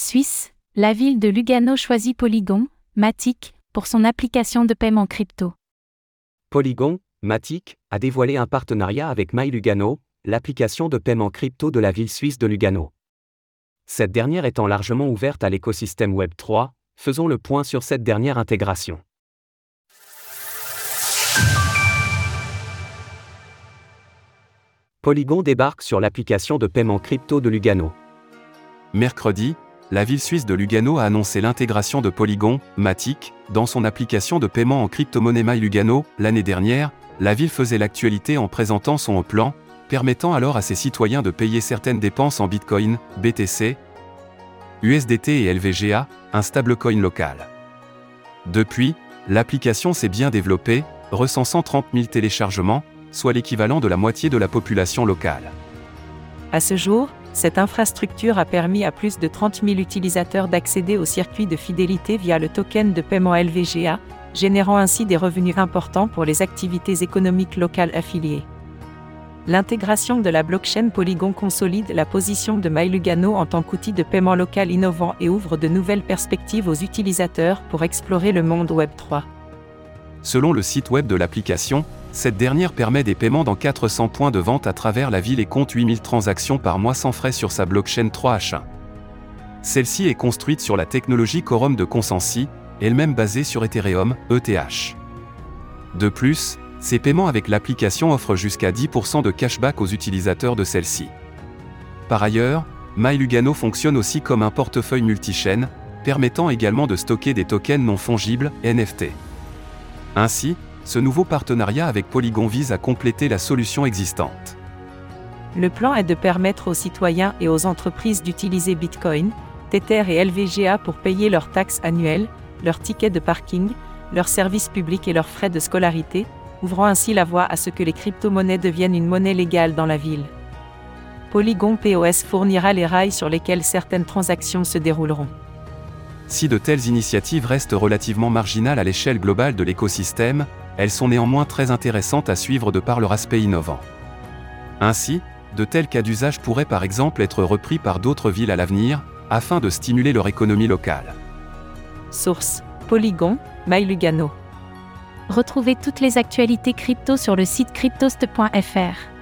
Suisse, la ville de Lugano choisit Polygon, Matic, pour son application de paiement crypto. Polygon, Matic, a dévoilé un partenariat avec MyLugano, l'application de paiement crypto de la ville suisse de Lugano. Cette dernière étant largement ouverte à l'écosystème Web3, faisons le point sur cette dernière intégration. Polygon débarque sur l'application de paiement crypto de Lugano. Mercredi, la ville suisse de Lugano a annoncé l'intégration de Polygon, Matic, dans son application de paiement en crypto-monnaie MyLugano. L'année dernière, la ville faisait l'actualité en présentant son plan, permettant alors à ses citoyens de payer certaines dépenses en Bitcoin, BTC, USDT et LVGA, un stablecoin local. Depuis, l'application s'est bien développée, recensant 30 000 téléchargements, soit l'équivalent de la moitié de la population locale. À ce jour, cette infrastructure a permis à plus de 30 000 utilisateurs d'accéder au circuit de fidélité via le token de paiement LVGA, générant ainsi des revenus importants pour les activités économiques locales affiliées. L'intégration de la blockchain Polygon consolide la position de MyLugano en tant qu'outil de paiement local innovant et ouvre de nouvelles perspectives aux utilisateurs pour explorer le monde Web 3. Selon le site web de l'application, cette dernière permet des paiements dans 400 points de vente à travers la ville et compte 8000 transactions par mois sans frais sur sa blockchain 3H1. Celle-ci est construite sur la technologie Quorum de Consensi, elle-même basée sur Ethereum, ETH. De plus, ces paiements avec l'application offrent jusqu'à 10% de cashback aux utilisateurs de celle-ci. Par ailleurs, MyLugano fonctionne aussi comme un portefeuille multichaîne, permettant également de stocker des tokens non fongibles, NFT. Ainsi, ce nouveau partenariat avec Polygon vise à compléter la solution existante. Le plan est de permettre aux citoyens et aux entreprises d'utiliser Bitcoin, Tether et LVGA pour payer leurs taxes annuelles, leurs tickets de parking, leurs services publics et leurs frais de scolarité, ouvrant ainsi la voie à ce que les crypto-monnaies deviennent une monnaie légale dans la ville. Polygon POS fournira les rails sur lesquels certaines transactions se dérouleront. Si de telles initiatives restent relativement marginales à l'échelle globale de l'écosystème, elles sont néanmoins très intéressantes à suivre de par leur aspect innovant. Ainsi, de tels cas d'usage pourraient par exemple être repris par d'autres villes à l'avenir, afin de stimuler leur économie locale. Source Polygon, MyLugano. Retrouvez toutes les actualités crypto sur le site cryptost.fr.